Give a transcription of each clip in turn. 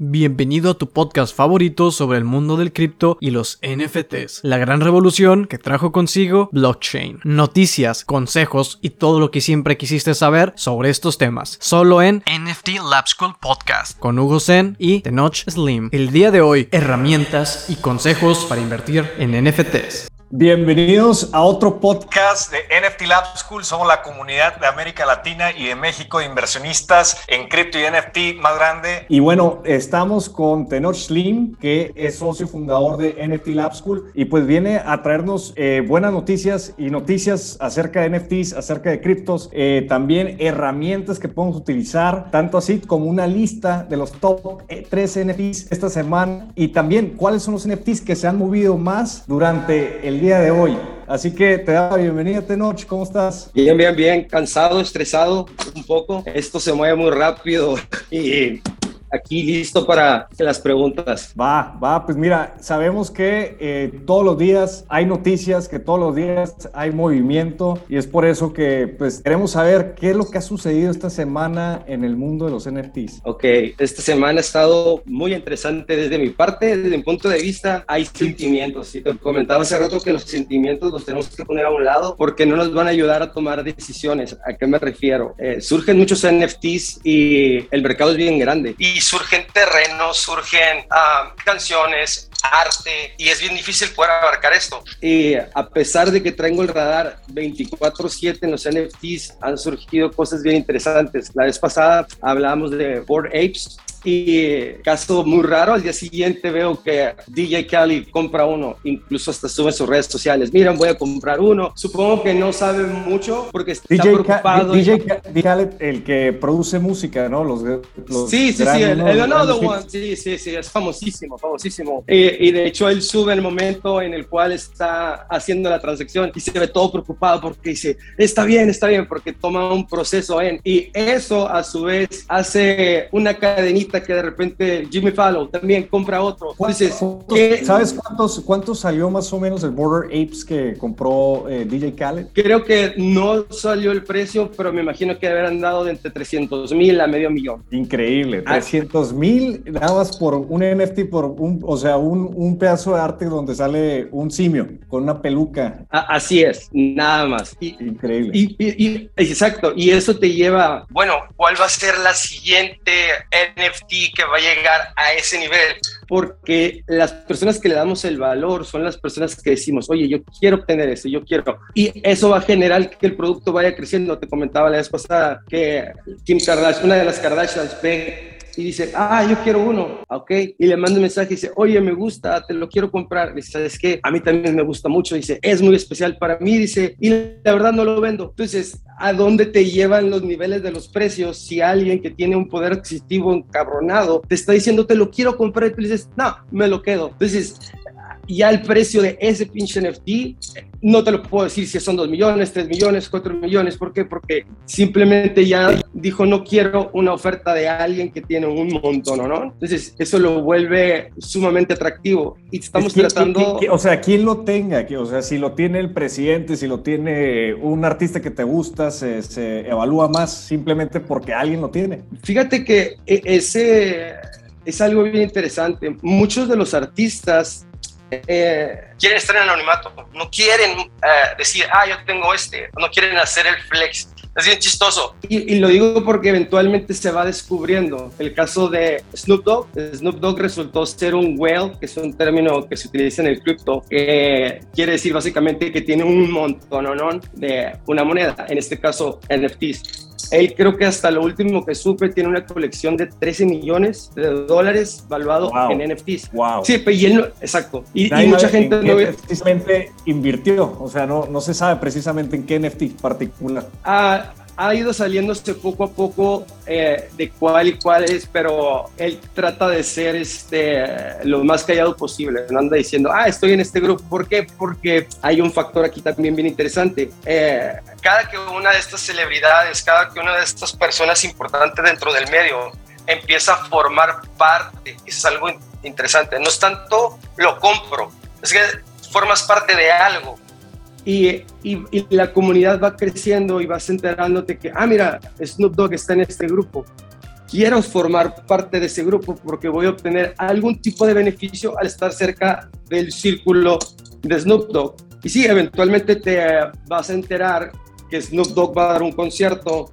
Bienvenido a tu podcast favorito sobre el mundo del cripto y los NFTs, la gran revolución que trajo consigo blockchain. Noticias, consejos y todo lo que siempre quisiste saber sobre estos temas, solo en NFT Lab School Podcast con Hugo Zen y Tenoch Slim. El día de hoy, herramientas y consejos para invertir en NFTs. Bienvenidos a otro podcast de NFT Lab School. Somos la comunidad de América Latina y de México de inversionistas en cripto y NFT más grande. Y bueno, estamos con Tenor Slim, que es socio fundador de NFT Lab School y pues viene a traernos eh, buenas noticias y noticias acerca de NFTs, acerca de criptos, eh, también herramientas que podemos utilizar, tanto así como una lista de los top 3 eh, NFTs esta semana y también cuáles son los NFTs que se han movido más durante el día de hoy. Así que te da la bienvenida, Tenoch. ¿Cómo estás? Bien, bien, bien. Cansado, estresado un poco. Esto se mueve muy rápido y aquí listo para las preguntas. Va, va, pues mira, sabemos que eh, todos los días hay noticias, que todos los días hay movimiento y es por eso que pues queremos saber qué es lo que ha sucedido esta semana en el mundo de los NFTs. Ok, esta semana ha estado muy interesante desde mi parte, desde mi punto de vista hay sentimientos. Y te comentaba hace rato que los sentimientos los tenemos que poner a un lado porque no nos van a ayudar a tomar decisiones. ¿A qué me refiero? Eh, surgen muchos NFTs y el mercado es bien grande. Y surgen terrenos, surgen ah, canciones, arte, y es bien difícil poder abarcar esto. Y a pesar de que traigo el radar 24/7 en los NFTs, han surgido cosas bien interesantes. La vez pasada hablábamos de Board Apes, y caso muy raro, al día siguiente veo que DJ Cali compra uno, incluso hasta sube sus redes sociales, miren, voy a comprar uno. Supongo que no sabe mucho porque está DJ preocupado. DJ Khaled, el que produce música, ¿no? Los, sí, sí, sí, el, Another One, sí, sí, sí, es famosísimo, famosísimo. y de hecho él sube el momento en el cual está haciendo la transacción y se ve todo preocupado porque dice, está bien, está bien, porque toma un proceso en. Y eso a su vez hace una cadenita que de repente Jimmy Fallon también compra otro. ¿Sabes cuántos, cuántos salió más o menos el Border Apes que compró eh, DJ Khaled? Creo que no salió el precio, pero me imagino que habrán dado de entre 300 mil a medio millón. Increíble, 300 ah. mil nada más por un NFT, por un, o sea, un, un, pedazo de arte donde sale un simio con una peluca. así es, nada más. Increíble. Y, exacto, y eso te lleva, bueno, ¿cuál va a ser la siguiente NFT? que va a llegar a ese nivel, porque las personas que le damos el valor son las personas que decimos, oye, yo quiero obtener eso, yo quiero. Y eso va a generar que el producto vaya creciendo. Te comentaba la vez pasada que Kim Kardashian, una de las Kardashians, ve y dice, ah, yo quiero uno, ok, y le manda un mensaje y dice, oye, me gusta, te lo quiero comprar. Dice, ¿sabes qué? A mí también me gusta mucho, dice, es muy especial para mí, dice, y la verdad no lo vendo. Entonces, ¿a dónde te llevan los niveles de los precios si alguien que tiene un poder adquisitivo encabronado te está diciendo, te lo quiero comprar y tú dices, no, me lo quedo? Entonces, ya el precio de ese pinche NFT, no te lo puedo decir si son 2 millones, 3 millones, 4 millones. ¿Por qué? Porque simplemente ya dijo, no quiero una oferta de alguien que tiene un montón, ¿no? Entonces, eso lo vuelve sumamente atractivo. Y estamos tratando... o sea, quien lo tenga, o sea, si lo tiene el presidente, si lo tiene un artista que te gusta, se, se evalúa más simplemente porque alguien lo tiene. Fíjate que e, ese es algo bien interesante. Muchos de los artistas eh, quieren estar en anonimato, no quieren eh, decir, ah, yo tengo este, no quieren hacer el flex. Es bien chistoso. Y, lo digo porque eventualmente se va descubriendo. El caso de Snoop Dogg, Snoop Dogg resultó ser un whale, que es un término que se utiliza en el cripto, que quiere decir básicamente que tiene un montón de una moneda, en este caso NFTs. Él creo que hasta lo último que supe tiene una colección de 13 millones de dólares valuado en NFTs. Wow. Sí, y él no, exacto. Y, mucha gente no ve... precisamente invirtió, o sea, no, no se sabe precisamente en qué NFT particular. Ah, ha ido saliéndose poco a poco eh, de cuál y cuál es, pero él trata de ser este, lo más callado posible. No anda diciendo, ah, estoy en este grupo. ¿Por qué? Porque hay un factor aquí también bien interesante. Eh, cada que una de estas celebridades, cada que una de estas personas importantes dentro del medio empieza a formar parte, eso es algo interesante. No es tanto lo compro, es que formas parte de algo y, y, la comunidad va creciendo y vas enterándote que, ah, mira, Snoop Dogg está en este grupo. quiero formar parte de ese grupo porque voy a obtener algún tipo de beneficio al estar cerca del círculo de Snoop Dogg. Y sí, eventualmente te vas a enterar que Snoop Dogg va a dar un concierto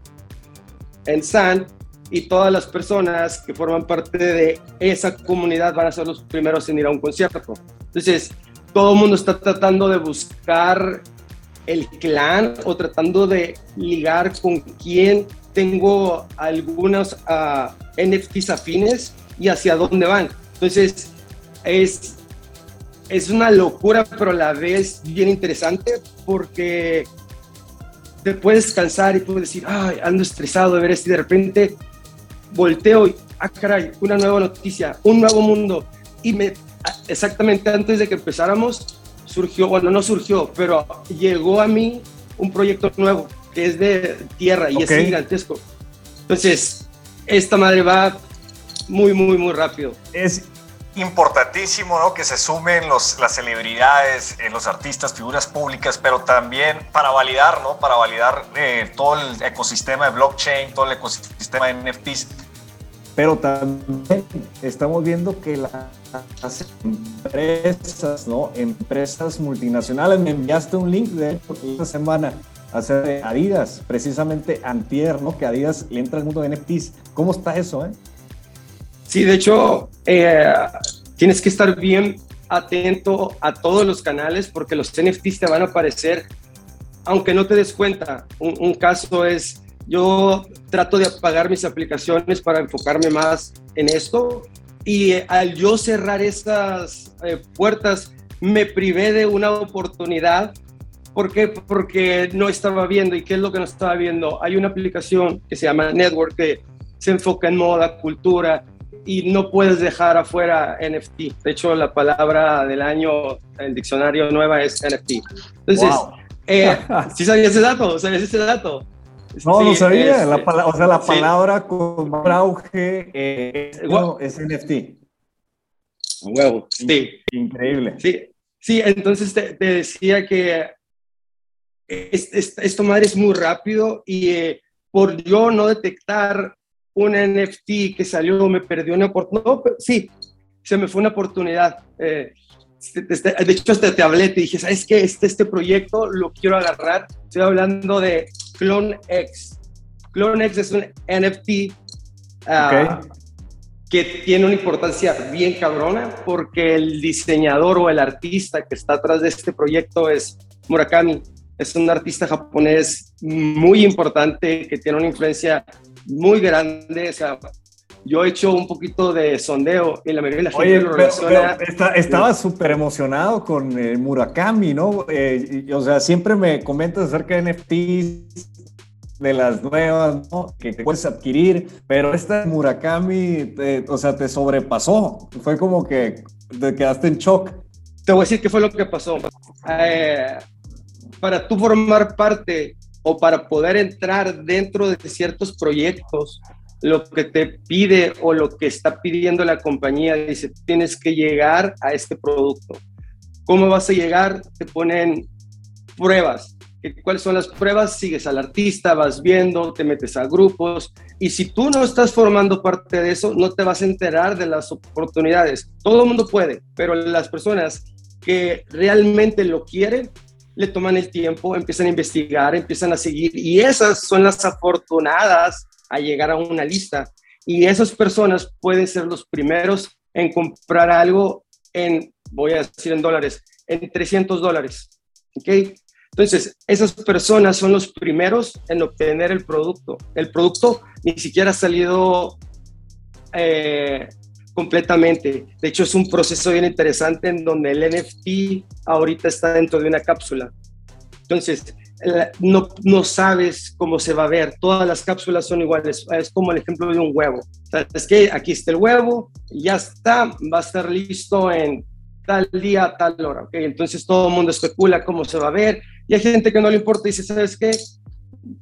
en San y todas las personas que forman parte de esa comunidad van a ser los primeros en ir a un concierto. Entonces, todo el mundo está tratando de buscar el clan o tratando de ligar con quién tengo algunos uh, ah, NFTs afines y hacia dónde van. Entonces, es, es una locura, pero a la vez bien interesante porque te puedes cansar y puedes decir, ay, ando estresado de ver esto y de repente volteo y, ah, caray, una nueva noticia, un nuevo mundo. Y me, exactamente antes de que empezáramos, surgió, bueno, no surgió, pero llegó a mí un proyecto nuevo que es de tierra y es gigantesco. Entonces, esta madre va muy, muy, muy rápido. Es importantísimo ¿no? que se sumen los, las celebridades, eh, los artistas, figuras públicas, pero también para validar, ¿no? para validar eh, todo el ecosistema de blockchain, todo el ecosistema de NFTs. Pero también estamos viendo que las empresas, ¿no? empresas multinacionales, me enviaste un link de esta semana hacer Adidas, precisamente antier, ¿no? Que Adidas le entra al mundo de NFTs. ¿Cómo está eso, eh? Sí, de hecho, eh, tienes que estar bien atento a todos los canales porque los NFTs te van a aparecer aunque no te des cuenta. Un, caso es, yo trato de apagar mis aplicaciones para enfocarme más en esto y al yo cerrar estas eh, puertas me privé de una oportunidad ¿Por qué? Porque no estaba viendo. ¿Y qué es lo que no estaba viendo? Hay una aplicación que se llama Network que se enfoca en moda, cultura, y no puedes dejar afuera NFT. De hecho, la palabra del año en el diccionario nueva es NFT. Entonces, eh, ¿sí sabías ese dato? ¿Sabías ese dato? No, no sabía. la o sea, la palabra con auge es NFT. Huevo, sí. Increíble. Sí, sí entonces te, te decía que esto madre es muy rápido y eh, por yo no detectar un NFT que salió, me perdió una oportunidad. No, sí, se me fue una oportunidad. Eh, de hecho, hasta te hablé, te dije, ¿sabes qué? Este, este proyecto lo quiero agarrar. Estoy hablando de Clone X. Clone X es un NFT ah, que tiene una importancia bien cabrona porque el diseñador o el artista que está atrás de este proyecto es Murakami es un artista japonés muy importante que tiene una influencia muy grande. O sea, yo he hecho un poquito de sondeo y la mayoría de la gente lo relaciona. estaba súper emocionado con Murakami, ¿no? Eh, o sea, siempre me comentas acerca de NFTs de las nuevas, ¿no? Que puedes adquirir, pero esta Murakami, o sea, te sobrepasó. Fue como que te quedaste en shock. Te voy a decir qué fue lo que pasó. Eh, para tú formar parte o para poder entrar dentro de ciertos proyectos, lo que te pide o lo que está pidiendo la compañía, dice, tienes que llegar a este producto. ¿Cómo vas a llegar? Te ponen pruebas. ¿Cuáles son las pruebas? Sigues al artista, vas viendo, te metes a grupos y si tú no estás formando parte de eso, no te vas a enterar de las oportunidades. Todo el mundo puede, pero las personas que realmente lo quieren le toman el tiempo, empiezan a investigar, empiezan a seguir y esas son las afortunadas a llegar a una lista. Y esas personas pueden ser los primeros en comprar algo en, voy a decir en dólares, en 300 dólares. ¿Ok? Entonces, esas personas son los primeros en obtener el producto. El producto ni siquiera ha salido eh, completamente. De hecho, es un proceso bien interesante en donde el NFT ahorita está dentro de una cápsula. Entonces, no, no sabes cómo se va a ver. Todas las cápsulas son iguales. Es como el ejemplo de un huevo. es que aquí está el huevo, ya está, va a estar listo en tal día, tal hora. ¿okay? Entonces todo el mundo especula cómo se va a ver. Y hay gente que no le importa y dice, ¿sabes qué?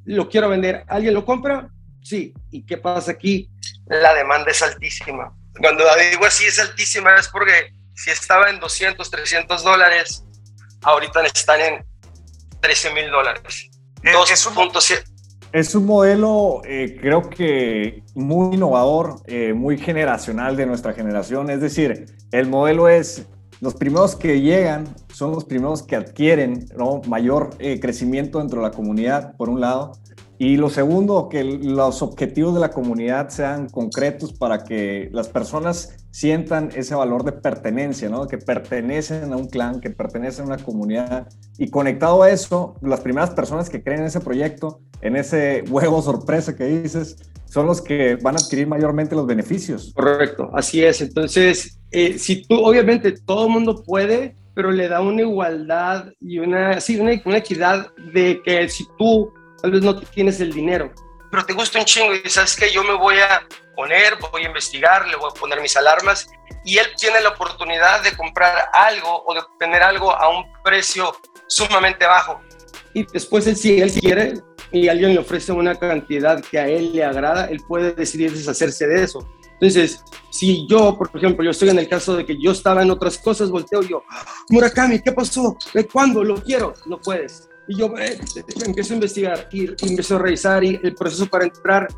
Lo quiero vender. ¿Alguien lo compra? Sí. ¿Y qué pasa aquí? La demanda es altísima cuando digo así es altísima es porque si estaba en 200, 300 dólares, ahorita están en 13 mil dólares. 2.7 Es un modelo, eh, creo que muy innovador, eh, muy generacional de nuestra generación. Es decir, el modelo es los primeros que llegan son los primeros que adquieren ¿no? mayor eh, crecimiento dentro de la comunidad, por un lado. Y lo segundo, que los objetivos de la comunidad sean concretos para que las personas sientan ese valor de pertenencia, ¿no? que pertenecen a un clan, que pertenecen a una comunidad. Y conectado a eso, las primeras personas que creen en ese proyecto, en ese huevo sorpresa que dices, son los que van a adquirir mayormente los beneficios. Correcto, así es. Entonces, eh, si tú, obviamente, todo el mundo puede, pero le da una igualdad y una, sí, una, una equidad de que si tú tal vez no tienes el dinero, pero te gusta un chingo y sabes que yo me voy a poner, voy a investigar, le voy a poner mis alarmas y él tiene la oportunidad de comprar algo o de obtener algo a un precio sumamente bajo. Y después él, si él quiere y alguien le ofrece una cantidad que a él le agrada, él puede decidir deshacerse de eso. Entonces, si yo, por ejemplo, yo estoy en el caso de que yo estaba en otras cosas, volteo yo, Murakami, ¿qué pasó? ¿De cuándo? Lo quiero. No puedes. Y yo eh, empiezo a investigar y, empiezo a revisar y el proceso para entrar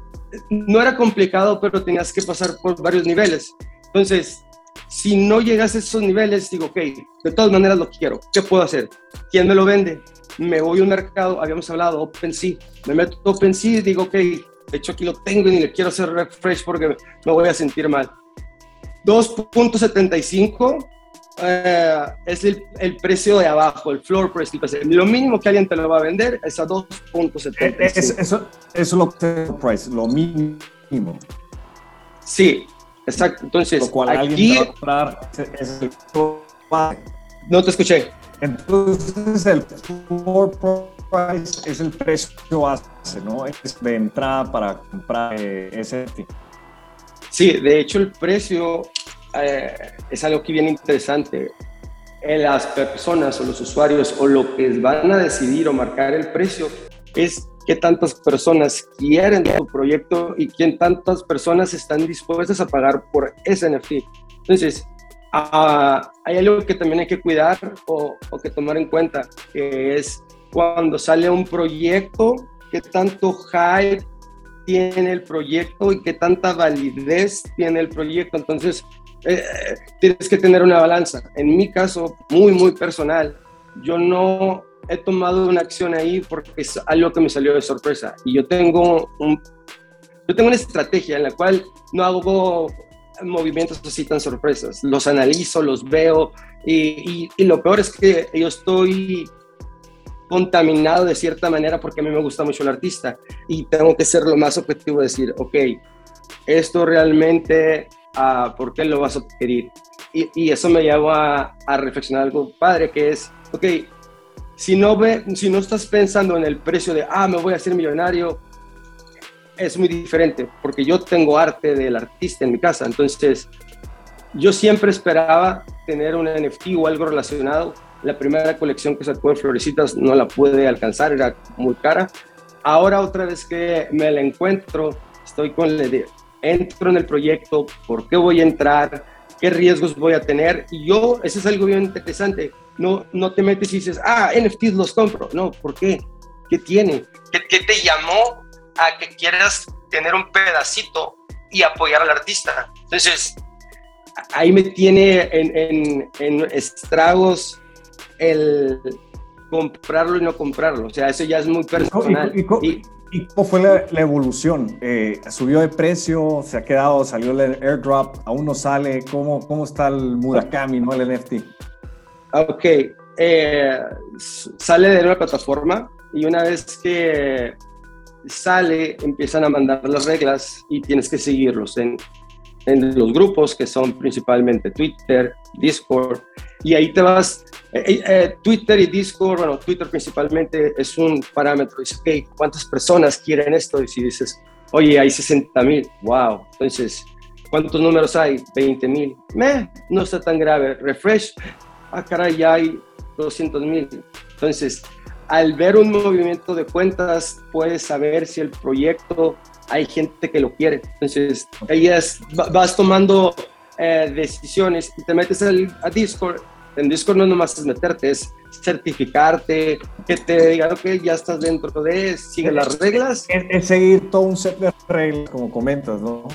no era complicado, pero tenías que pasar por varios niveles. Entonces, si no llegas a esos niveles, digo, ok, de todas maneras lo quiero. ¿Qué puedo hacer? ¿Quién me lo vende? Me voy a un mercado, habíamos hablado, OpenSea. Me meto a OpenSea y digo, ok, de hecho aquí lo tengo y le quiero hacer refresh porque me voy a sentir mal. 2.75 eh, es el, el, precio de abajo, el floor price. Lo mínimo que alguien te lo va a vender es a 2.75. Es, eso, es lo que price, lo mínimo. Sí, exacto. Entonces, lo cual aquí, alguien te va a comprar es el No te escuché. Entonces, el floor price es el precio base, ¿no? Es de entrada para comprar eh, ese. Sí, de hecho, el precio eh, es algo que viene interesante. En las personas o los usuarios o lo que van a decidir o marcar el precio es qué tantas personas quieren tu proyecto y quién tantas personas están dispuestas a pagar por ese NFT. Entonces, ah, hay algo que también hay que cuidar o, o, que tomar en cuenta, que es cuando sale un proyecto, qué tanto hype tiene el proyecto y qué tanta validez tiene el proyecto. Entonces, eh, tienes que tener una balanza. En mi caso, muy, muy personal, yo no he tomado una acción ahí porque es algo que me salió de sorpresa. Y yo tengo, un, yo tengo una estrategia en la cual no hago movimientos así tan sorpresas. Los analizo, los veo y, y, lo peor es que yo estoy contaminado de cierta manera porque a mí me gusta mucho el artista y tengo que ser lo más objetivo, decir, ok, esto realmente por qué lo vas a adquirir. Y, eso me llevó a, reflexionar algo padre, que es, ok, si no, ve, si no estás pensando en el precio de, ah, me voy a hacer millonario, es muy diferente, porque yo tengo arte del artista en mi casa, entonces yo siempre esperaba tener un NFT o algo relacionado. La primera colección que sacó de Florecitas no la pude alcanzar, era muy cara. Ahora otra vez que me la encuentro, estoy con la entro en el proyecto, por qué voy a entrar, qué riesgos voy a tener. Y yo, eso es algo bien interesante. No, no te metes y dices, ah, NFTs los compro. No, ¿por qué? ¿Qué tiene? ¿Qué, qué te llamó a que quieras tener un pedacito y apoyar al artista? Entonces, ahí me tiene en, en, en estragos el comprarlo y no comprarlo. O sea, eso ya es muy personal. y, ¿Y cómo fue la, evolución? Eh, ¿Subió de precio? ¿Se ha quedado? ¿Salió el airdrop? ¿Aún no sale? ¿Cómo, cómo está el Murakami, no el NFT? Ok, eh, sale de una plataforma y una vez que sale empiezan a mandar las reglas y tienes que seguirlos en, en los grupos que son principalmente Twitter, Discord, y ahí te vas, eh, eh, eh, Twitter y Discord, bueno, Twitter principalmente es un parámetro, dice, ok, ¿cuántas personas quieren esto? Y si dices, oye, hay 60 mil, wow, entonces, ¿cuántos números hay? 20 mil, no está tan grave, refresh, ah, caray, ya hay 200 mil, entonces, al ver un movimiento de cuentas, puedes saber si el proyecto hay gente que lo quiere. Entonces, ahí vas tomando eh, decisiones y te metes al, a Discord. En Discord no nomás es meterte, es certificarte, que te digan, ok, ya estás dentro de, sigue las reglas. Es, seguir todo un set de reglas, como comentas, ¿no?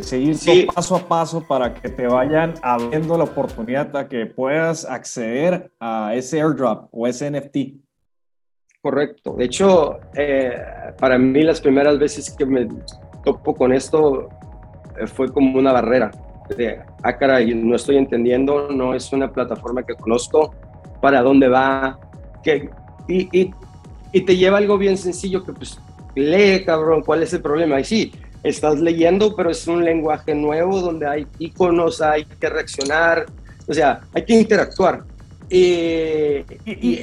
seguir todo paso a paso para que te vayan abriendo la oportunidad a que puedas acceder a ese airdrop o ese NFT. Correcto. De hecho, eh, para mí las primeras veces que me topo con esto eh, fue como una barrera de, ah, caray, no estoy entendiendo, no es una plataforma que conozco, para dónde va, que, y, te lleva algo bien sencillo que pues lee, cabrón, ¿cuál es el problema? Y sí, estás leyendo, pero es un lenguaje nuevo donde hay iconos, hay que reaccionar, o sea, hay que interactuar. Y,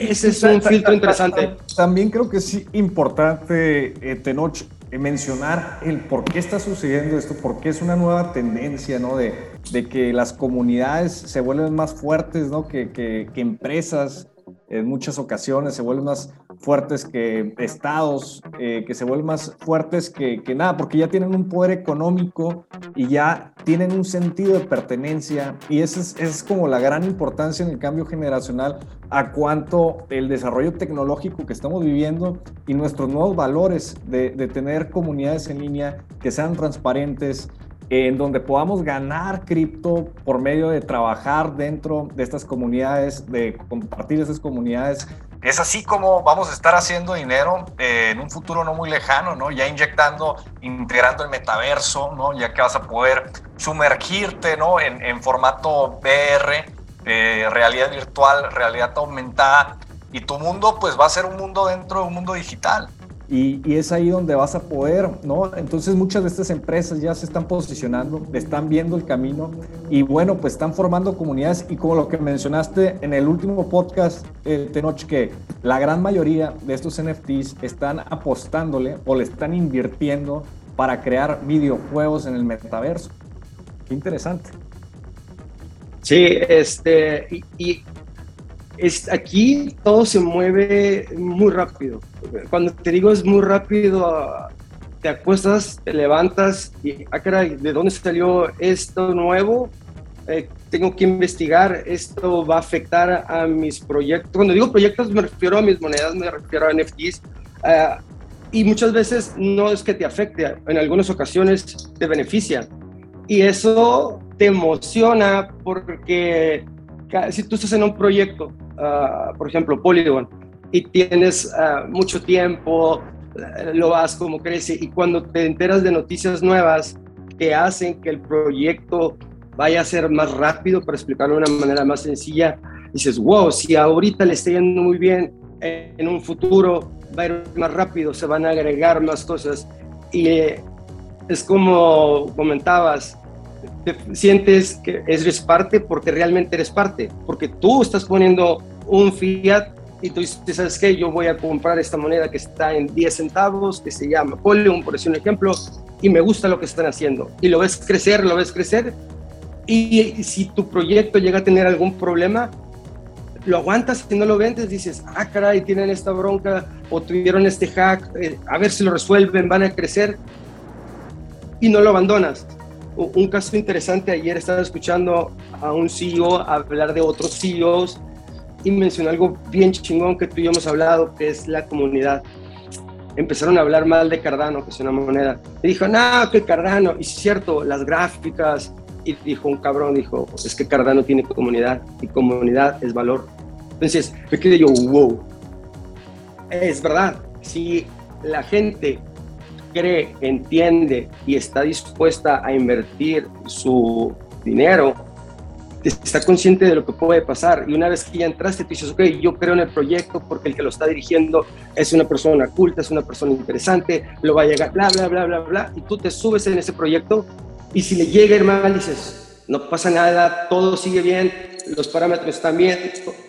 ese es un filtro interesante. También creo que es importante, eh, Tenoch, eh, mencionar el por qué está sucediendo esto, por qué es una nueva tendencia, ¿no? De, de que las comunidades se vuelven más fuertes, ¿no? Que, que, que empresas en muchas ocasiones se vuelven más fuertes que estados, eh, que se vuelven más fuertes que, nada, porque ya tienen un poder económico y ya tienen un sentido de pertenencia. Y esa es, como la gran importancia en el cambio generacional a cuanto el desarrollo tecnológico que estamos viviendo y nuestros nuevos valores de tener comunidades en línea que sean transparentes, en donde podamos ganar cripto por medio de trabajar dentro de estas comunidades, de compartir esas comunidades. Es así como vamos a estar haciendo dinero eh, en un futuro no muy lejano, ¿no? Ya inyectando, integrando el metaverso, ¿no? Ya que vas a poder sumergirte, ¿no? En, formato VR, eh, realidad virtual, realidad aumentada, y tu mundo pues va a ser un mundo dentro de un mundo digital. Y, es ahí donde vas a poder, ¿no? Entonces muchas de estas empresas ya se están posicionando, están viendo el camino y bueno, pues están formando comunidades y como lo que mencionaste en el último podcast, el Tenoch, que la gran mayoría de estos NFTs están apostándole o le están invirtiendo para crear videojuegos en el metaverso. Qué interesante. Sí, este, es, aquí todo se mueve muy rápido. Cuando te digo es muy rápido, te acuestas, te levantas y, ah, caray, ¿de dónde salió esto nuevo? Eh, tengo que investigar, esto va a afectar a mis proyectos. Cuando digo proyectos me refiero a mis monedas, me refiero a NFTs. Ah, y muchas veces no es que te afecte, en algunas ocasiones te beneficia. Y eso te emociona porque si tú estás en un proyecto Ah, por ejemplo, Polygon, y tienes ah, mucho tiempo, eh, lo vas como crece, y cuando te enteras de noticias nuevas que hacen que el proyecto vaya a ser más rápido, para explicarlo de una manera más sencilla, dices, wow, si ahorita le está yendo muy bien, en un futuro va a ir más rápido, se van a agregar más cosas. Y eh, es como comentabas, te sientes que eres parte porque realmente eres parte, porque tú estás poniendo un fiat y tú dices, ¿sabes qué? Yo voy a comprar esta moneda que está en 10 centavos, que se llama Polygon, por decir un ejemplo, y me gusta lo que están haciendo. Y lo ves crecer, lo ves crecer, y si tu proyecto llega a tener algún problema, lo aguantas y no lo vendes, dices, ah, caray, tienen esta bronca o tuvieron este hack, eh, a ver si lo resuelven, van a crecer, y no lo abandonas un caso interesante, ayer estaba escuchando a un CEO hablar de otros CEOs y mencionó algo bien chingón que tú y yo hemos hablado, que es la comunidad. Empezaron a hablar mal de Cardano, que es una moneda. Y dijo, no, que Cardano. Y es cierto, las gráficas. Y dijo un cabrón, dijo, es que Cardano tiene comunidad y comunidad es valor. Entonces, me quedé yo, wow. Es verdad, si la gente cree, entiende y está dispuesta a invertir su dinero, está consciente de lo que puede pasar. Y una vez que ya entraste, tú dices, ok, yo creo en el proyecto porque el que lo está dirigiendo es una persona culta, es una persona interesante, lo va a llegar, bla, bla, bla, bla, bla. Y tú te subes en ese proyecto y si le llega ir mal, dices, no pasa nada, todo sigue bien, los parámetros están bien,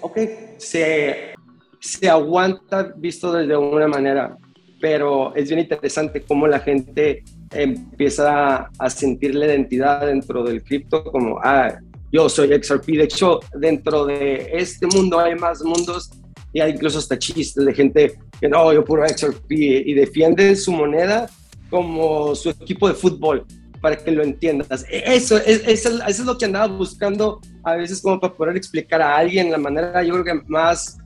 ok, se, se aguanta visto desde una manera pero es bien interesante cómo la gente empieza a sentir la identidad dentro del cripto como, ah, yo soy XRP. De hecho, dentro de este mundo hay más mundos y hay incluso hasta chistes de gente que no, yo puro XRP y defienden su moneda como su equipo de fútbol. para que lo entiendas. Eso, es, eso, es lo que andaba buscando a veces como para poder explicar a alguien la manera, yo creo que más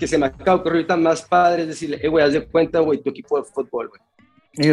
que se me acaba de ocurrir ahorita más padre es decirle, eh, güey, haz de cuenta, güey, tu equipo de fútbol, güey. Y,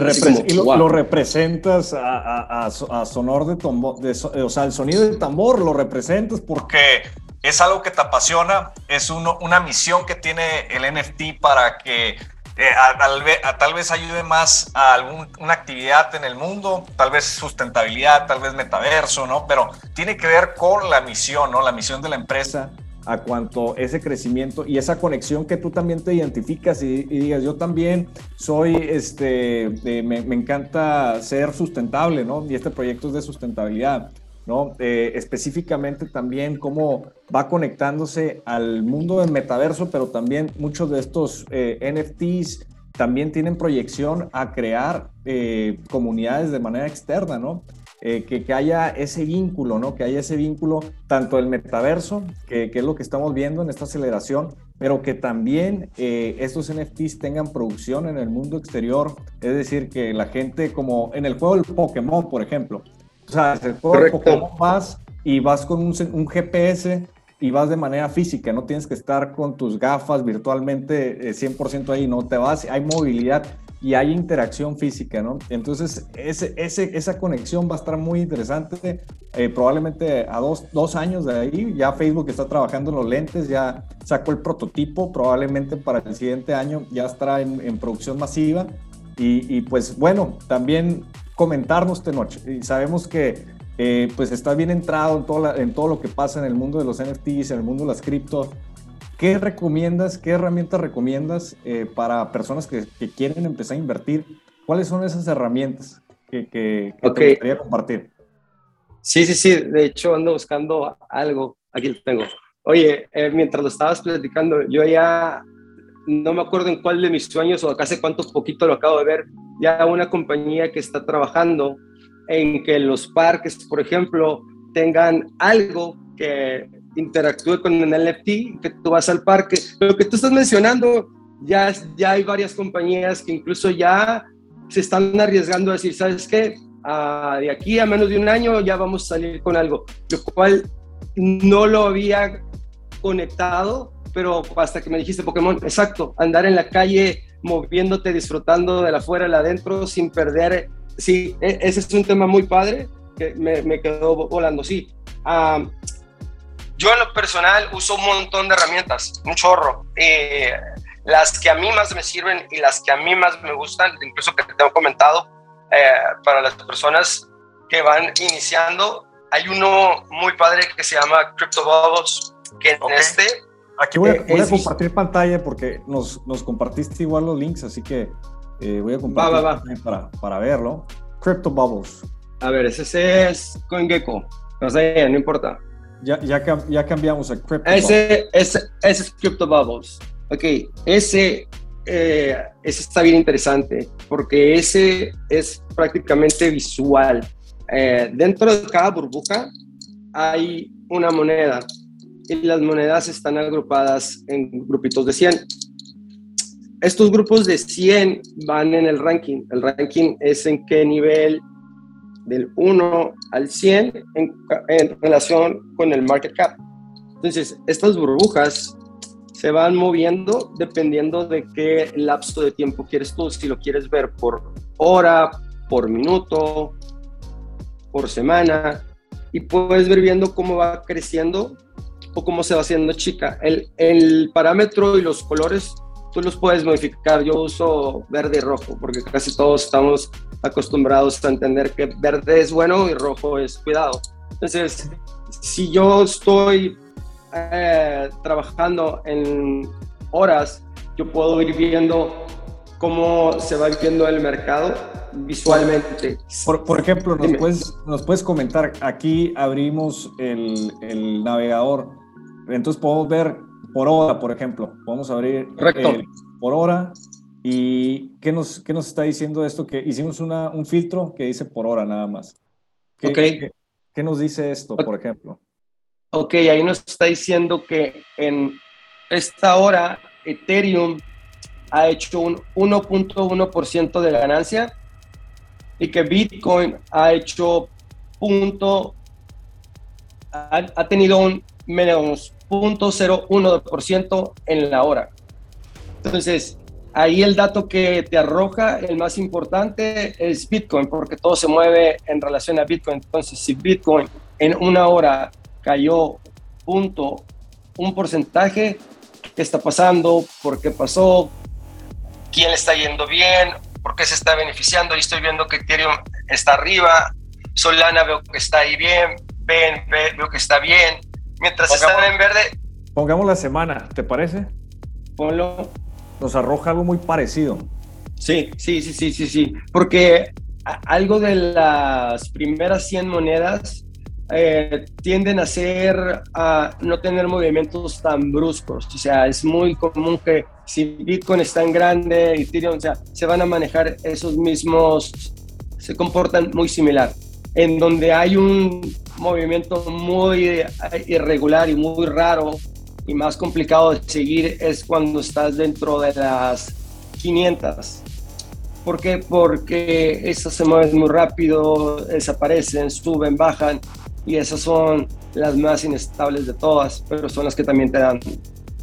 lo, representas a, a, sonor de tambor, o sea, el sonido del tambor lo representas porque es algo que te apasiona, es uno, una misión que tiene el NFT para que eh, a, tal vez ayude más a alguna actividad en el mundo, tal vez sustentabilidad, tal vez metaverso, ¿no? Pero tiene que ver con la misión, ¿no? La misión de la empresa a cuanto ese crecimiento y esa conexión que tú también te identificas y, digas, yo también soy, este, me, encanta ser sustentable, ¿no? Y este proyecto es de sustentabilidad, ¿no? Eh, específicamente también cómo va conectándose al mundo del metaverso, pero también muchos de estos eh, NFTs también tienen proyección a crear eh, comunidades de manera externa, ¿no? Eh, que, haya ese vínculo, ¿no? Que haya ese vínculo tanto del metaverso, que, es lo que estamos viendo en esta aceleración, pero que también eh, estos NFTs tengan producción en el mundo exterior, es decir, que la gente como en el juego del Pokémon, por ejemplo, o sea, el juego del Pokémon vas y vas con un, un GPS y vas de manera física, no tienes que estar con tus gafas virtualmente 100% eh, ahí, no te vas, hay movilidad y hay interacción física, ¿no? Entonces, ese, esa conexión va a estar muy interesante. Eh, probablemente a dos, dos, años de ahí, ya Facebook está trabajando en los lentes, ya sacó el prototipo, probablemente para el siguiente año ya estará en, producción masiva. Y, pues bueno, también comentarnos esta noche. Y sabemos que eh, pues está bien entrado en todo, en todo lo que pasa en el mundo de los NFTs, en el mundo de las cripto. ¿Qué recomiendas, qué herramientas recomiendas eh, para personas que, quieren empezar a invertir? ¿Cuáles son esas herramientas que, que, te gustaría compartir? Sí, sí, sí. De hecho, ando buscando algo. Aquí lo tengo. Oye, eh, mientras lo estabas platicando, yo ya no me acuerdo en cuál de mis sueños o acá hace cuánto poquito lo acabo de ver, ya una compañía que está trabajando en que los parques, por ejemplo, tengan algo que interactúe con el NFT, que tú vas al parque. Lo que tú estás mencionando, ya, ya hay varias compañías que incluso ya se están arriesgando a decir, ¿sabes qué? Ah, de aquí a menos de un año ya vamos a salir con algo, lo cual no lo había conectado, pero hasta que me dijiste Pokémon, exacto, andar en la calle moviéndote, disfrutando de la afuera a la adentro sin perder. Sí, e, ese es un tema muy padre que me, me quedó volando, sí. Ah, yo en lo personal uso un montón de herramientas, un chorro. Eh, las que a mí más me sirven y las que a mí más me gustan, incluso que te tengo comentado, eh, para las personas que van iniciando, hay uno muy padre que se llama Crypto Bubbles, que en este... Aquí voy a, eh, compartir pantalla porque nos, nos, compartiste igual los links, así que voy a compartir Para, para verlo. Crypto Bubbles. A ver, ese es CoinGecko. No sé, no importa. Ya, ya, cambiamos a Crypto ese, ese, ese, es Crypto Bubbles. Ok, ese, eh, ese está bien interesante porque ese es prácticamente visual. Eh, dentro de cada burbuja hay una moneda y las monedas están agrupadas en grupitos de 100. Estos grupos de 100 van en el ranking. El ranking es en qué nivel del 1 al 100 en, relación con el market cap. Entonces, estas burbujas se van moviendo dependiendo de qué lapso de tiempo quieres tú, si lo quieres ver por hora, por minuto, por semana, y puedes ver viendo cómo va creciendo o cómo se va haciendo chica. El, el parámetro y los colores tú los puedes modificar. Yo uso verde y rojo porque casi todos estamos acostumbrados a entender que verde es bueno y rojo es cuidado. Entonces, si yo estoy eh, trabajando en horas, yo puedo ir viendo cómo se va viendo el mercado visualmente. Por, por ejemplo, nos puedes, nos puedes, comentar, aquí abrimos el, el, navegador, entonces podemos ver por hora, por ejemplo, podemos abrir por hora ¿Y qué nos, qué nos está diciendo esto? Que hicimos una, un filtro que dice por hora nada más. ¿Qué, ¿qué, nos dice esto, por ejemplo? Ok, ahí nos está diciendo que en esta hora Ethereum ha hecho un 1.1% de ganancia y que Bitcoin ha hecho punto, ha, tenido un menos 0.01% en la hora. Entonces, ahí el dato que te arroja, el más importante, es Bitcoin, porque todo se mueve en relación a Bitcoin. Entonces, si Bitcoin en una hora cayó punto, un porcentaje, ¿qué está pasando? ¿Por qué pasó? ¿Quién le está yendo bien? ¿Por qué se está beneficiando? Y estoy viendo que Ethereum está arriba, Solana veo que está ahí bien, Ben veo que está bien. Mientras están en verde... Pongamos la semana, ¿te parece? Ponlo. Nos arroja algo muy parecido. Sí, sí, sí, sí, sí, sí. Porque algo de las primeras 100 monedas eh, tienden a ser, a no tener movimientos tan bruscos. O sea, es muy común que si Bitcoin está en grande, Ethereum, o sea, se van a manejar esos mismos, se comportan muy similar. En donde hay un movimiento muy irregular y muy raro y más complicado de seguir es cuando estás dentro de las 500. ¿Por qué? Porque esas se mueven muy rápido, desaparecen, suben, bajan y esas son las más inestables de todas, pero son las que también te dan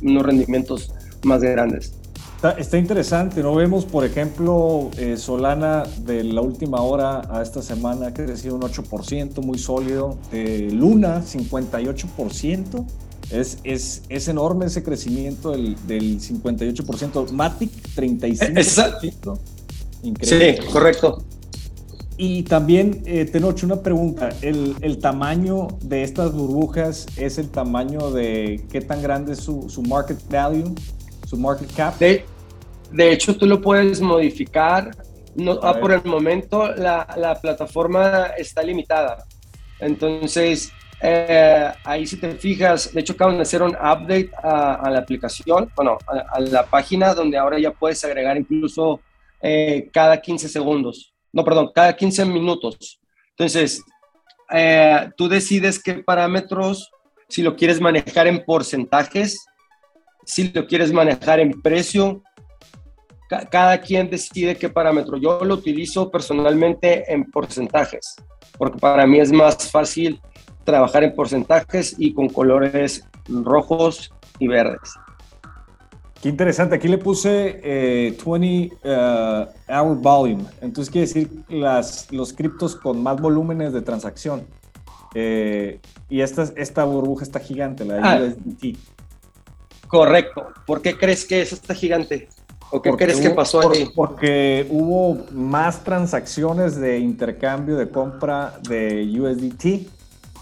unos rendimientos más grandes. Está, interesante, ¿no? Vemos, por ejemplo, eh, Solana de la última hora a esta semana ha crecido un 8%, muy sólido. Eh, Luna, 58%. Es, es, es, enorme ese crecimiento del, del 58%. Matic, 35%. Increíble. Sí, correcto. Y también, eh, Tenoch, una pregunta. ¿El, ¿El, tamaño de estas burbujas es el tamaño de qué tan grande es su, su market value, su market cap? De, de, hecho, tú lo puedes modificar. No, ah, por el momento, la, la, plataforma está limitada. Entonces, eh, ahí si te fijas, de hecho acaban de hacer un update a, a la aplicación, bueno, a, la página donde ahora ya puedes agregar incluso eh, cada 15 segundos no, perdón, cada 15 minutos. Entonces, eh, tú decides qué parámetros, si lo quieres manejar en porcentajes, si lo quieres manejar en precio, cada quien decide qué parámetro. Yo lo utilizo personalmente en porcentajes, porque para mí es más fácil trabajar en porcentajes y con colores rojos y verdes. Qué interesante. Aquí le puse 20 eh, uh, hour volume. Entonces quiere decir las, los criptos con más volúmenes de transacción. Eh, y esta, esta burbuja está gigante, la ah, USDT. Correcto. ¿Por qué crees que eso está gigante? ¿O qué crees que pasó ahí? Porque hubo más transacciones de intercambio de compra de USDT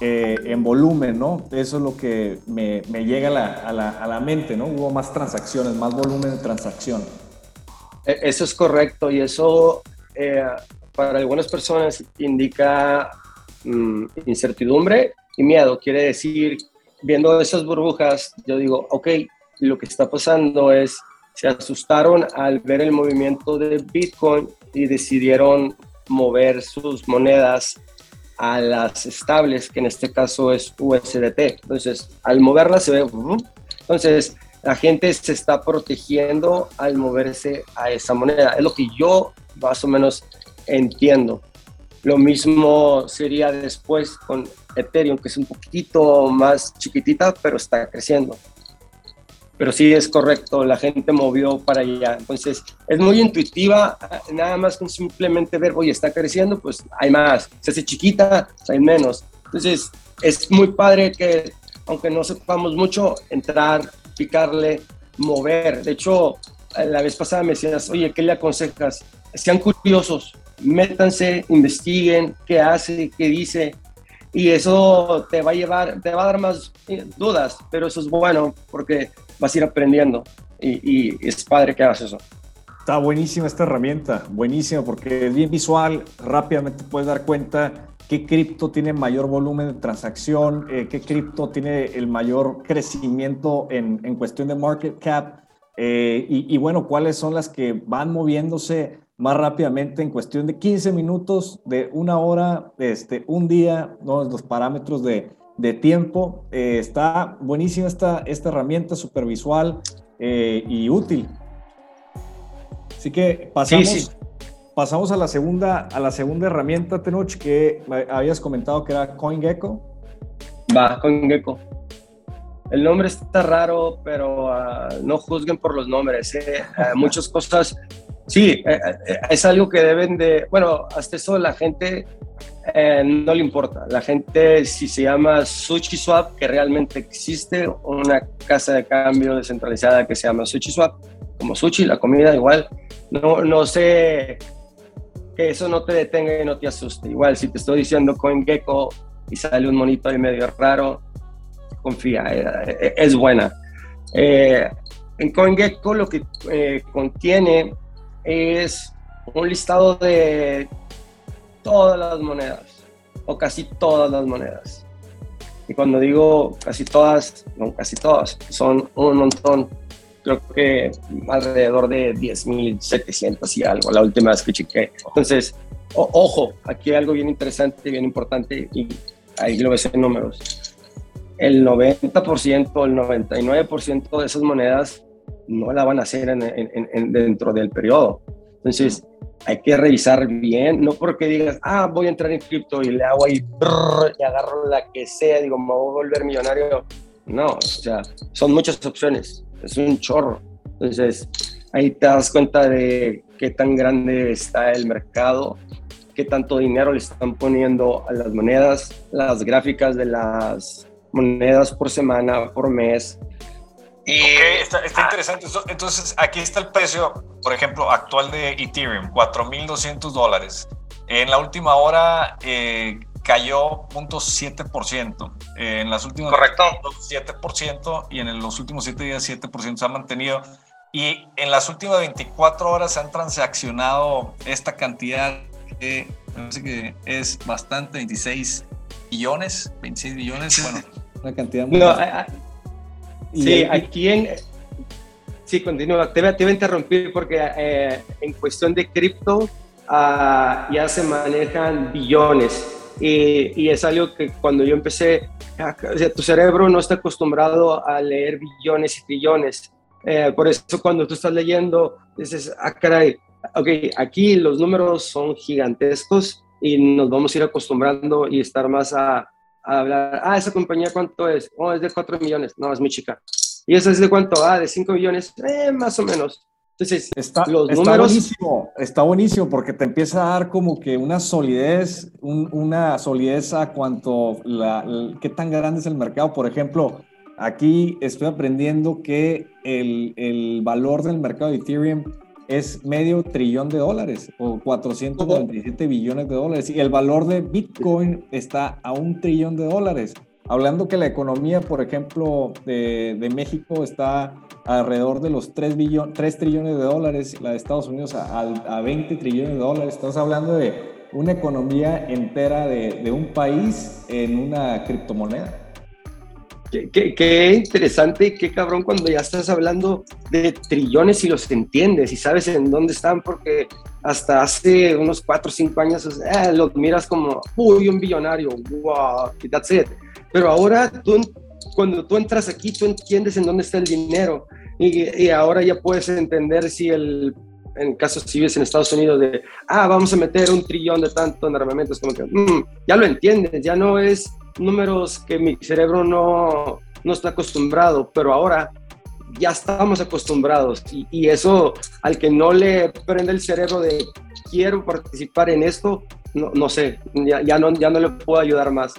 eh, en volumen, ¿no? Eso es lo que me, llega a la, mente, ¿no? Hubo más transacciones, más volumen de transacción. E, eso es correcto y eso eh, para algunas personas indica mm, incertidumbre y miedo. Quiere decir, viendo esas burbujas, yo digo, ok, lo que está pasando es, se asustaron al ver el movimiento de Bitcoin y decidieron mover sus monedas a las estables, que en este caso es USDT. Entonces, al moverla se ve... Entonces, la gente se está protegiendo al moverse a esa moneda. Es lo que yo más o menos entiendo. Lo mismo sería después con Ethereum, que es un poquito más chiquitita, pero está creciendo pero sí es correcto, la gente movió para allá. Entonces, es muy intuitiva, nada más con simplemente ver, oye, está creciendo, pues hay más, se hace chiquita, pues hay menos. Entonces, es muy padre que, aunque no sepamos mucho, entrar, picarle, mover. De hecho, la vez pasada me decías, oye, ¿qué le aconsejas? Sean curiosos, métanse, investiguen qué hace, qué dice, y eso te va a llevar, te va a dar más eh, dudas, pero eso es bueno porque vas a ir aprendiendo y, es padre que hagas eso. Está buenísima esta herramienta, buenísima porque es bien visual, rápidamente puedes dar cuenta qué cripto tiene mayor volumen de transacción, eh, qué cripto tiene el mayor crecimiento en, en cuestión de market cap eh, y, y, bueno, cuáles son las que van moviéndose más rápidamente en cuestión de 15 minutos, de una hora, este, un día, ¿no? los parámetros de, de tiempo. Eh, está buenísima esta, esta herramienta, súper visual eh, y útil. Así que pasamos, pasamos a la segunda, a la segunda herramienta, Tenoch, que habías comentado que era CoinGecko. Va, CoinGecko. El nombre está raro, pero ah, no juzguen por los nombres. ¿eh? Ah, muchas cosas, sí, eh, eh, es algo que deben de, bueno, hasta eso la gente no le importa. La gente, si se llama SushiSwap, que realmente existe una casa de cambio descentralizada que se llama SushiSwap, como sushi, la comida igual, no, no sé que eso no te detenga y no te asuste. Igual, si te estoy diciendo CoinGecko y sale un monito ahí medio raro, confía, eh, eh, es buena. Eh, en CoinGecko lo que contiene es un listado de todas las monedas, o casi todas las monedas. Y cuando digo casi todas, no casi todas, son un montón. Creo que alrededor de 10.700 y algo, la última vez que chequé. Entonces, ojo, aquí hay algo bien interesante, bien importante, y ahí lo ves en números el 90%, el 99% de esas monedas no la van a hacer en, dentro del periodo. Entonces, hay que revisar bien, no porque digas, ah, voy a entrar en cripto y le hago ahí y agarro la que sea, digo, me voy a volver millonario. No, o sea, son muchas opciones, es un chorro. Entonces, ahí te das cuenta de qué tan grande está el mercado, qué tanto dinero le están poniendo a las monedas, las gráficas de las monedas por semana, por mes. Y, está, ah. interesante. Entonces, aquí está el precio, por ejemplo, actual de Ethereum, 4.200 dólares. En la última hora eh, cayó 0.7%. en las últimas Correcto. 7% y en los últimos 7 días 7% se ha mantenido. Y en las últimas 24 horas se han transaccionado esta cantidad que que es bastante, 26 billones, 26 billones. Bueno, una cantidad muy... No, sí, aquí en... Sí, continúa. Te voy, a interrumpir porque eh, en cuestión de cripto ah, ya se manejan billones. Y, y, es algo que cuando yo empecé, ah, o sea, tu cerebro no está acostumbrado a leer billones y trillones. Eh, por eso cuando tú estás leyendo, dices, ah, caray, ok, aquí los números son gigantescos y nos vamos a ir acostumbrando y estar más a, hablar, ah, esa compañía cuánto es, oh, es de 4 millones, no, es muy chica. ¿Y esa es de cuánto? Ah, de 5 millones, eh, más o menos. Entonces, está, los está buenísimo, está buenísimo porque te empieza a dar como que una solidez, una solidez a cuanto, la, qué tan grande es el mercado. Por ejemplo, aquí estoy aprendiendo que el, el valor del mercado de Ethereum es medio trillón de dólares o 497 billones de dólares y el valor de Bitcoin está a un trillón de dólares. Hablando que la economía, por ejemplo, de, de México está alrededor de los 3, 3 trillones de dólares, la de Estados Unidos a, a 20 trillones de dólares. Estás hablando de una economía entera de, de un país en una criptomoneda. Qué, interesante y qué cabrón cuando ya estás hablando de trillones y los entiendes y sabes en dónde están, porque hasta hace unos 4 o 5 años eh, los miras como, uy, un billonario, wow, that's it. Pero ahora tú, cuando tú entras aquí, tú entiendes en dónde está el dinero y, y ahora ya puedes entender si el en casos civiles en Estados Unidos de, ah, vamos a meter un trillón de tanto en armamentos, como que, mm, ya lo entiendes, ya no es números que mi cerebro no, no está acostumbrado, pero ahora ya estamos acostumbrados y, y, eso al que no le prende el cerebro de quiero participar en esto, no, no sé, ya, ya, no, ya no le puedo ayudar más.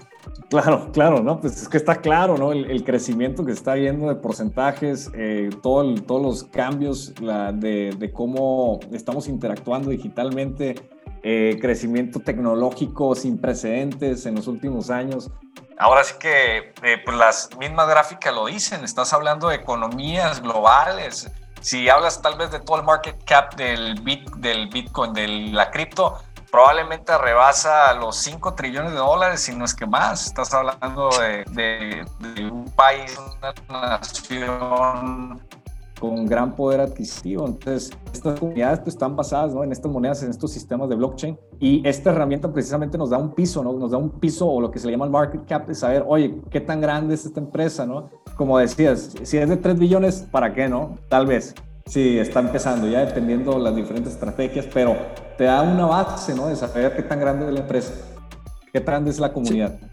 Claro, claro, ¿no? Pues es que está claro, ¿no? El, crecimiento que está viendo de porcentajes, eh, todo todos los cambios la, de, de, cómo estamos interactuando digitalmente, eh, crecimiento tecnológico sin precedentes en los últimos años. Ahora sí que eh, pues las mismas gráficas lo dicen, estás hablando de economías globales. Si hablas tal vez de todo el market cap del, bit, del Bitcoin, de la cripto, probablemente rebasa los 5 trillones de dólares, si no es que más. Estás hablando de, de, de un país, una nación con gran poder adquisitivo. Entonces, estas comunidades pues, están basadas ¿no? en estas monedas, en estos sistemas de blockchain. Y esta herramienta precisamente nos da un piso, ¿no? Nos da un piso o lo que se le llama el market cap de saber, oye, ¿qué tan grande es esta empresa, no? Como decías, si es de 3 billones, ¿para qué, no? Tal vez. Sí, está empezando ya dependiendo las diferentes estrategias, pero te da una base, ¿no? De saber qué tan grande es la empresa, qué tan grande es la comunidad. Sí,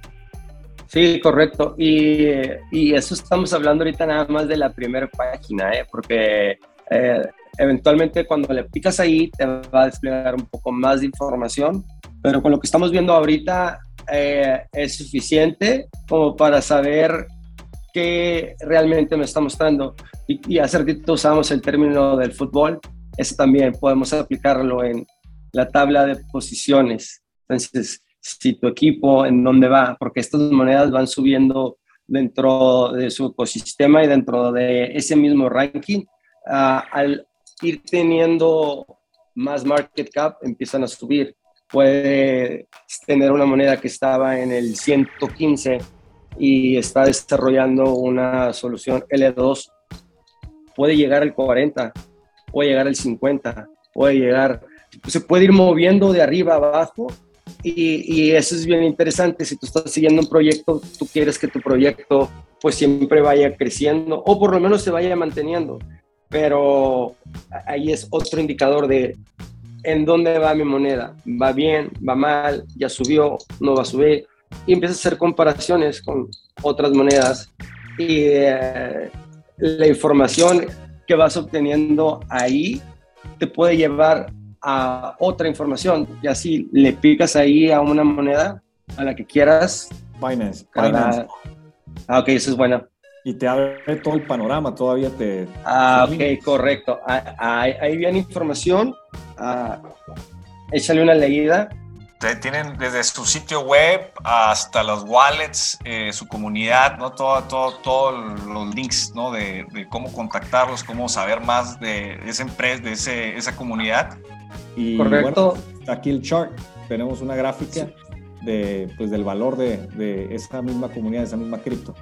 correcto. Y, y, eso estamos hablando ahorita nada más de la primera página, ¿eh? porque eh, eventualmente cuando le picas ahí te va a desplegar un poco más de información, pero con lo que estamos viendo ahorita eh, es suficiente como para saber qué realmente me está mostrando. Y, y hace ratito usamos el término del fútbol, eso también podemos aplicarlo en la tabla de posiciones. Entonces, si tu equipo en dónde va, porque estas monedas van subiendo dentro de su ecosistema y dentro de ese mismo ranking, ah, al ir teniendo más market cap, empiezan a subir. Puede tener una moneda que estaba en el 115 y está desarrollando una solución L2, puede llegar al 40, puede llegar al 50, puede llegar, se puede ir moviendo de arriba abajo y, eso es bien interesante. Si tú estás siguiendo un proyecto, tú quieres que tu proyecto pues siempre vaya creciendo o por lo menos se vaya manteniendo. Pero ahí es otro indicador de en dónde va mi moneda. ¿Va bien? ¿Va mal? ¿Ya subió? ¿No va a subir? Y empiezas a hacer comparaciones con otras monedas. Y eh, la información que vas obteniendo ahí te puede llevar a otra información y así le picas ahí a una moneda a la que quieras. Binance. Ah, ok, eso es bueno. Y te abre todo el panorama, todavía te... Ah, ok, correcto. Ah, ah, ahí, viene información. Ah, échale una leída. Tienen desde su sitio web hasta los wallets, eh, su comunidad, ¿no? Todos todo, todo los links, ¿no? De, de, cómo contactarlos, cómo saber más de esa empresa, de ese, esa comunidad. Y Correcto. Bueno, aquí el chart, tenemos una gráfica de, pues, del valor de, de esa misma comunidad, de esa misma cripto.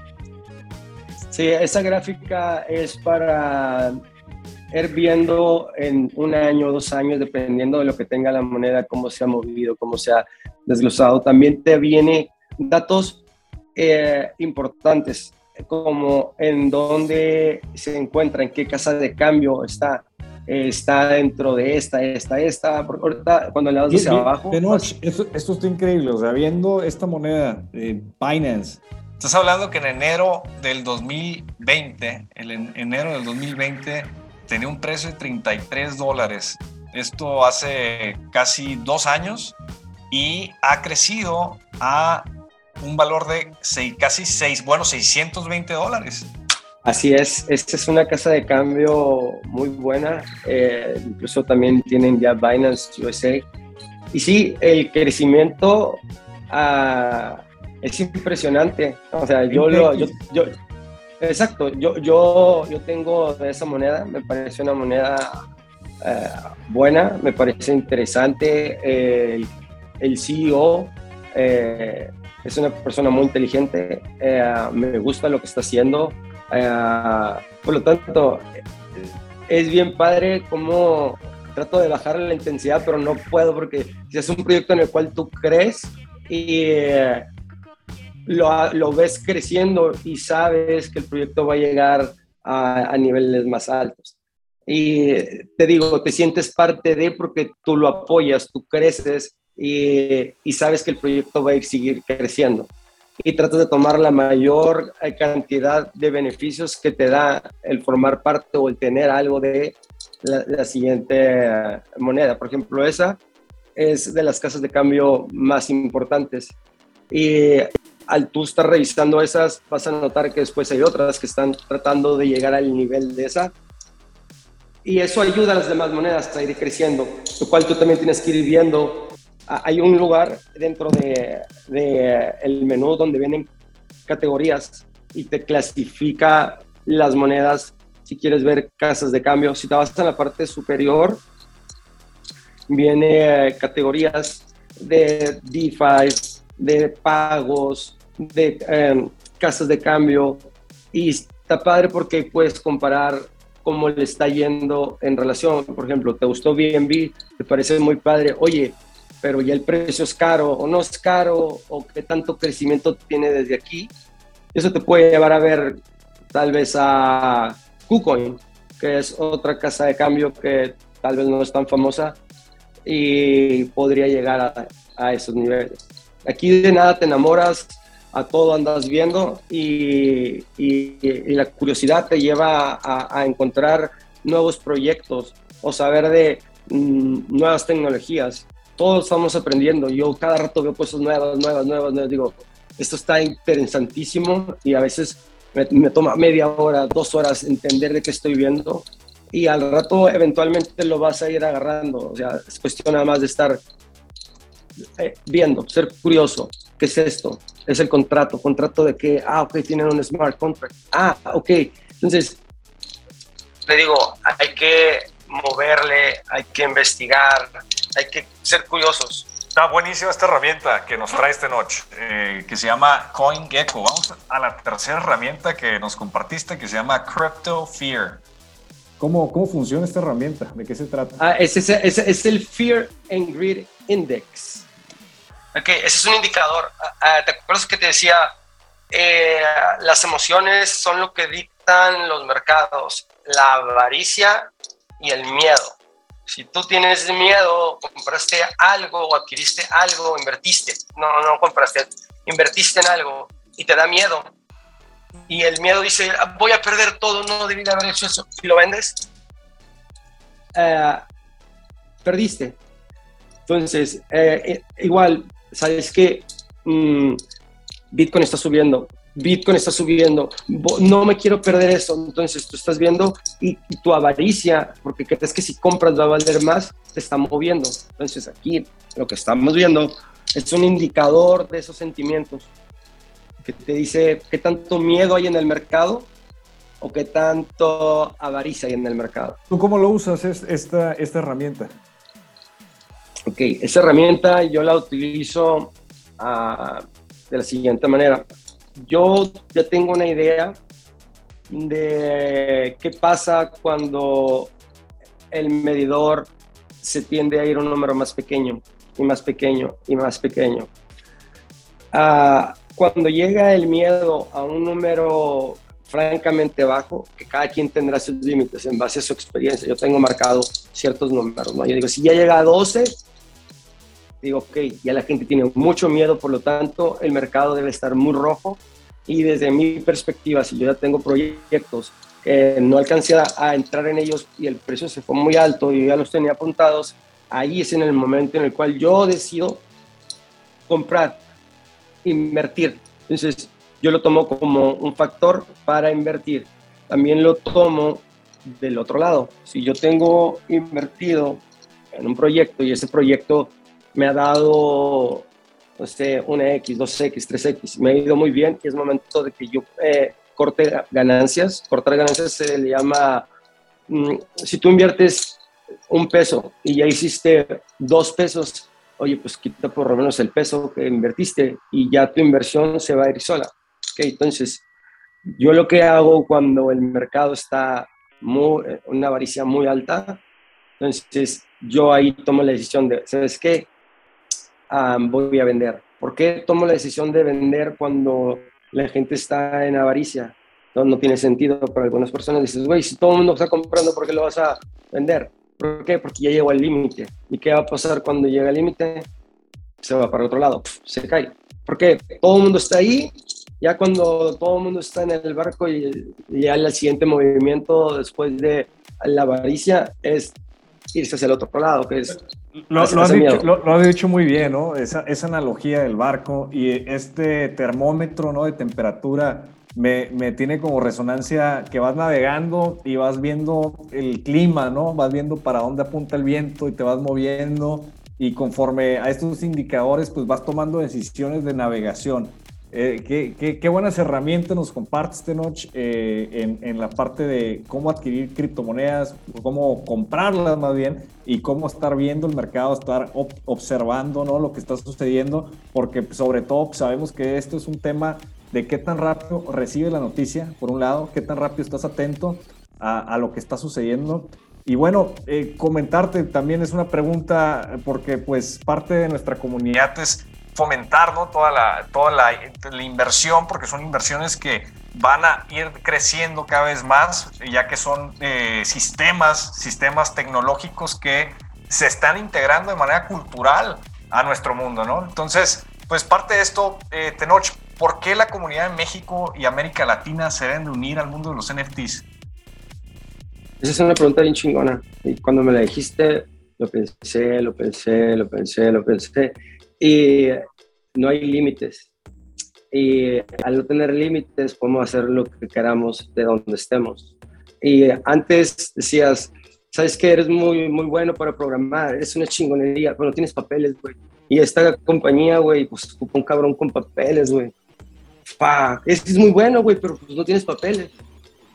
Sí, esa gráfica es para ir viendo en un año dos años, dependiendo de lo que tenga la moneda, cómo se ha movido, cómo se ha desglosado. También te viene datos eh, importantes, como en dónde se encuentra, en qué casa de cambio está, está dentro de esta, esta, esta. Ahorita, cuando le das hacia abajo. De noche, esto, esto, está increíble. O sea, viendo esta moneda, eh, Binance. Estás hablando que en enero del 2020, el en enero del 2020, tenía un precio de 33 dólares. Esto hace casi dos años y ha crecido a un valor de seis, casi 6, bueno, 620 dólares. Así es, esta es una casa de cambio muy buena, eh, incluso también tienen ya Binance USA. Y sí, el crecimiento ah, es impresionante. O sea, yo lo, yo, exacto, yo, yo, yo tengo esa moneda, me parece una moneda eh, buena, me parece interesante. el, el, CEO eh, es una persona muy inteligente, me gusta lo que está haciendo eh, por lo tanto, es bien padre como trato de bajar la intensidad, pero no puedo porque es un proyecto en el cual tú crees y eh, lo, lo, ves creciendo y sabes que el proyecto va a llegar a, a, niveles más altos. Y te digo, te sientes parte de porque tú lo apoyas, tú creces y, y sabes que el proyecto va a ir seguir creciendo y tratas de tomar la mayor eh, cantidad de beneficios que te da el formar parte o el tener algo de la, siguiente eh, moneda. Por ejemplo, esa es de las casas de cambio más importantes. Y al tú estar revisando esas, vas a notar que después hay otras que están tratando de llegar al nivel de esa. Y eso ayuda a las demás monedas a ir creciendo, lo cual tú también tienes que ir viendo hay un lugar dentro de, el menú donde vienen categorías y te clasifica las monedas. Si quieres ver casas de cambio. Si te vas a la parte superior, viene categorías de DeFi, de pagos, de em, casas de cambio. Y está padre porque puedes comparar cómo le está yendo en relación, por ejemplo, te gustó BNB, te parece muy padre, oye, pero ya el precio es caro o no es caro o qué tanto crecimiento tiene desde aquí. Eso te puede llevar a ver tal vez a KuCoin, que es otra casa de cambio que tal vez no es tan famosa y podría llegar a, a esos niveles. Aquí de nada te enamoras, a todo andas viendo y, y, la curiosidad te lleva a, encontrar nuevos proyectos o saber de mm, nuevas tecnologías. Todos estamos aprendiendo. Yo cada rato veo cosas nuevas, nuevas, nuevas, nuevas. Digo, esto está interesantísimo y a veces me, me, toma media hora, dos horas entender de qué estoy viendo y al rato eventualmente lo vas a ir agarrando. O sea, es cuestión nada más de estar eh, viendo, ser curioso. ¿Qué es esto? Es el contrato. ¿Contrato de que, ah, ok, tienen un smart contract. Ah, ok. Entonces, le digo, hay que moverle, hay que investigar, hay que ser curiosos. Está buenísima esta herramienta que nos trae esta noche, eh, que se llama CoinGecko. Vamos a la tercera herramienta que nos compartiste, que se llama Crypto Fear. ¿Cómo, ¿Cómo funciona esta herramienta? ¿De qué se trata? Ah, es, es, es, el Fear and Greed Index. Ok, ese es un indicador. Ah, ah, ¿Te acuerdas que te decía? Eh, las emociones son lo que dictan los mercados, la avaricia y el miedo. Si tú tienes miedo, compraste algo o adquiriste algo, invertiste, no, no compraste, invertiste en algo y te da miedo. Y el miedo dice, voy a perder todo, no debí de haber hecho eso. Si lo vendes, eh, perdiste. Entonces, eh, eh, igual, ¿sabes qué? Mm, Bitcoin está subiendo, Bitcoin está subiendo, no me quiero perder eso. Entonces tú estás viendo y, tu avaricia, porque crees que si compras va a valer más, te está moviendo. Entonces aquí lo que estamos viendo es un indicador de esos sentimientos que te dice qué tanto miedo hay en el mercado o qué tanto avaricia hay en el mercado. ¿Tú cómo lo usas esta, esta herramienta? Ok, esa herramienta yo la utilizo uh, de la siguiente manera. Yo ya tengo una idea de qué pasa cuando el medidor se tiende a ir a un número más pequeño y más pequeño y más pequeño. Uh, cuando llega el miedo a un número francamente bajo, que cada quien tendrá sus límites en base a su experiencia. Yo tengo marcado ciertos números, ¿no? Yo digo, si ya llega a 12, digo, ok, ya la gente tiene mucho miedo, por lo tanto, el mercado debe estar muy rojo. Y desde mi perspectiva, si yo ya tengo proyectos que no alcancé a, entrar en ellos y el precio se fue muy alto y yo ya los tenía apuntados, ahí es en el momento en el cual yo decido comprar, invertir. Entonces, yo lo tomo como un factor para invertir. También lo tomo del otro lado. Si yo tengo invertido en un proyecto y ese proyecto me ha dado, no sé, una X, 2X, 3X, me ha ido muy bien y es momento de que yo eh, corte ganancias. Cortar ganancias se le llama, mm, si tú inviertes un peso y ya hiciste dos pesos, oye, pues quita por lo menos el peso que invertiste y ya tu inversión se va a ir sola. Okay, entonces, yo lo que hago cuando el mercado está muy, una avaricia muy alta, entonces yo ahí tomo la decisión de, ¿sabes qué? Voy a vender. ¿Por qué tomo la decisión de vender cuando la gente está en avaricia? No, no tiene sentido para algunas personas. Dices, güey, si todo el mundo está comprando, ¿por qué lo vas a vender? ¿Por qué? Porque ya llegó al límite. ¿Y qué va a pasar cuando llega al límite? Se va para otro lado, se cae. ¿Por qué? Todo el mundo está ahí. Ya cuando todo el mundo está en el barco y ya el siguiente movimiento después de la avaricia es irse hacia el otro lado, que es... Lo, lo, has, dicho, lo, dicho, muy bien, ¿no? Esa, esa, analogía del barco y este termómetro, ¿no? De temperatura me, me, tiene como resonancia que vas navegando y vas viendo el clima, ¿no? Vas viendo para dónde apunta el viento y te vas moviendo y conforme a estos indicadores, pues vas tomando decisiones de navegación. Eh, qué, qué, buenas herramientas nos compartes, Tenoch, eh, en, en, la parte de cómo adquirir criptomonedas, cómo comprarlas más bien, y cómo estar viendo el mercado, estar observando ¿no? lo que está sucediendo, porque sobre todo sabemos que esto es un tema de qué tan rápido recibes la noticia, por un lado, qué tan rápido estás atento a, a lo que está sucediendo. Y bueno, eh, comentarte también es una pregunta, porque pues parte de nuestra comunidad es fomentar toda, la, toda la, inversión, porque son inversiones que van a ir creciendo cada vez más, ya que son eh, sistemas, sistemas tecnológicos que se están integrando de manera cultural a nuestro mundo, ¿no? Entonces, pues parte de esto, eh, Tenoch, ¿por qué la comunidad de México y América Latina se deben de unir al mundo de los NFTs? Esa es una pregunta bien chingona. Y cuando me la dijiste, lo pensé, lo pensé, lo pensé, lo pensé. Y no hay límites. Y al no tener límites, podemos hacer lo que queramos de donde estemos. Y antes decías, sabes que eres muy, muy bueno para programar, eres una chingonería, pero no tienes papeles, güey. Y esta compañía, güey, pues un cabrón con papeles, güey. Es, es muy bueno, güey, pero pues no tienes papeles.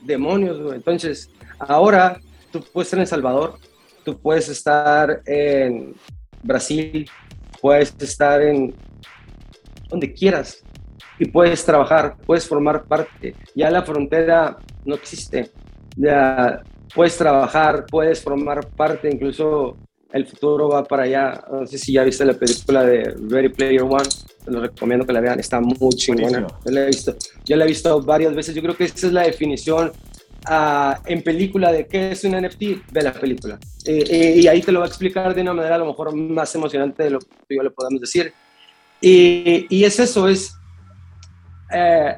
Demonios, güey. Entonces, ahora tú puedes estar en Salvador, tú puedes estar en Brasil, puedes estar en donde quieras y puedes trabajar, puedes formar parte. Ya la frontera no existe. Ya puedes trabajar, puedes formar parte, incluso el futuro va para allá. No sé si ya viste la película de Ready Player One, te lo recomiendo que la vean, está muy chingona. Yo la he visto, yo la he visto varias veces, yo creo que esa es la definición uh, en película de qué es un NFT, ve la película. Eh, eh, y ahí te lo va a explicar de una manera a lo mejor más emocionante de lo que yo le podamos decir. Y, y es eso, es... Eh,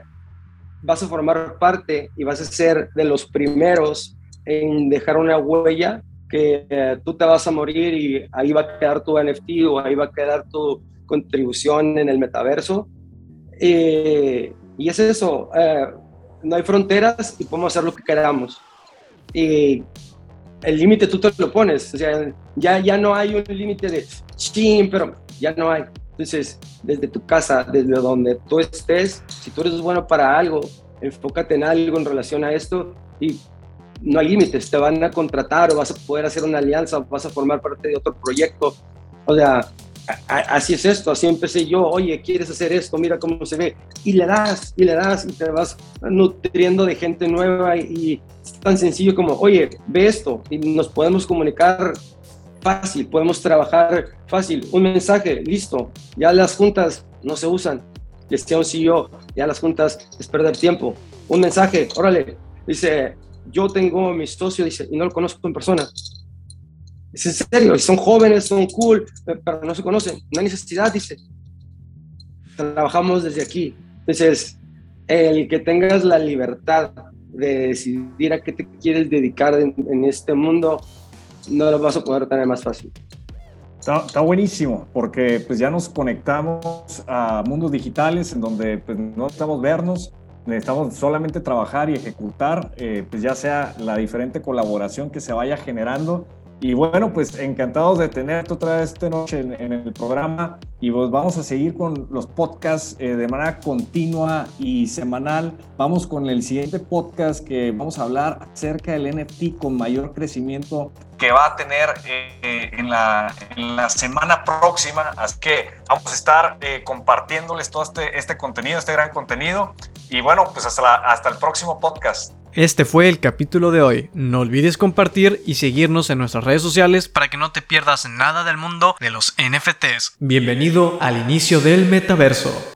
vas a formar parte y vas a ser de los primeros en dejar una huella que eh, tú te vas a morir y ahí va a quedar tu NFT o ahí va a quedar tu contribución en el metaverso. y es eso, eh, no hay fronteras y podemos hacer lo que queramos. Y el límite tú te lo pones, o sea, ya, ya no hay un límite de, sí, pero ya no hay. Entonces, desde tu casa, desde donde tú estés, si tú eres bueno para algo, enfócate en algo en relación a esto y no hay límites, te van a contratar o vas a poder hacer una alianza o vas a formar parte de otro proyecto. O sea, así es esto, así empecé yo, oye, ¿quieres hacer esto? Mira cómo se ve. Y le das, y le das, y te vas nutriendo de gente nueva y, es tan sencillo como, oye, ve esto, y nos podemos comunicar fácil, podemos trabajar fácil. Un mensaje, listo, ya las juntas no se usan. Decía un CEO, ya las juntas es perder tiempo. Un mensaje, órale, dice, yo tengo mi socio, dice, y no lo conozco en persona. Es en serio, son jóvenes, son cool, pero no se conocen. No hay necesidad, dice. Trabajamos desde aquí. Entonces, el que tengas la libertad de decidir a qué te quieres dedicar en, este mundo, no lo vas a poder tener más fácil. Está, buenísimo, porque pues ya nos conectamos a mundos digitales en donde pues, no necesitamos vernos, necesitamos solamente trabajar y ejecutar, eh, pues ya sea la diferente colaboración que se vaya generando. Y bueno, pues encantados de tenerte otra vez esta noche en, el programa y pues vamos a seguir con los podcasts eh, de manera continua y semanal. Vamos con el siguiente podcast que vamos a hablar acerca del NFT con mayor crecimiento que va a tener eh, en, la, en, la, semana próxima. Así que vamos a estar compartiéndoles todo este, este contenido, este gran contenido. Y bueno, pues hasta, hasta el próximo podcast. Este fue el capítulo de hoy. No olvides compartir y seguirnos en nuestras redes sociales para que no te pierdas nada del mundo de los NFTs. Bienvenido al inicio del metaverso.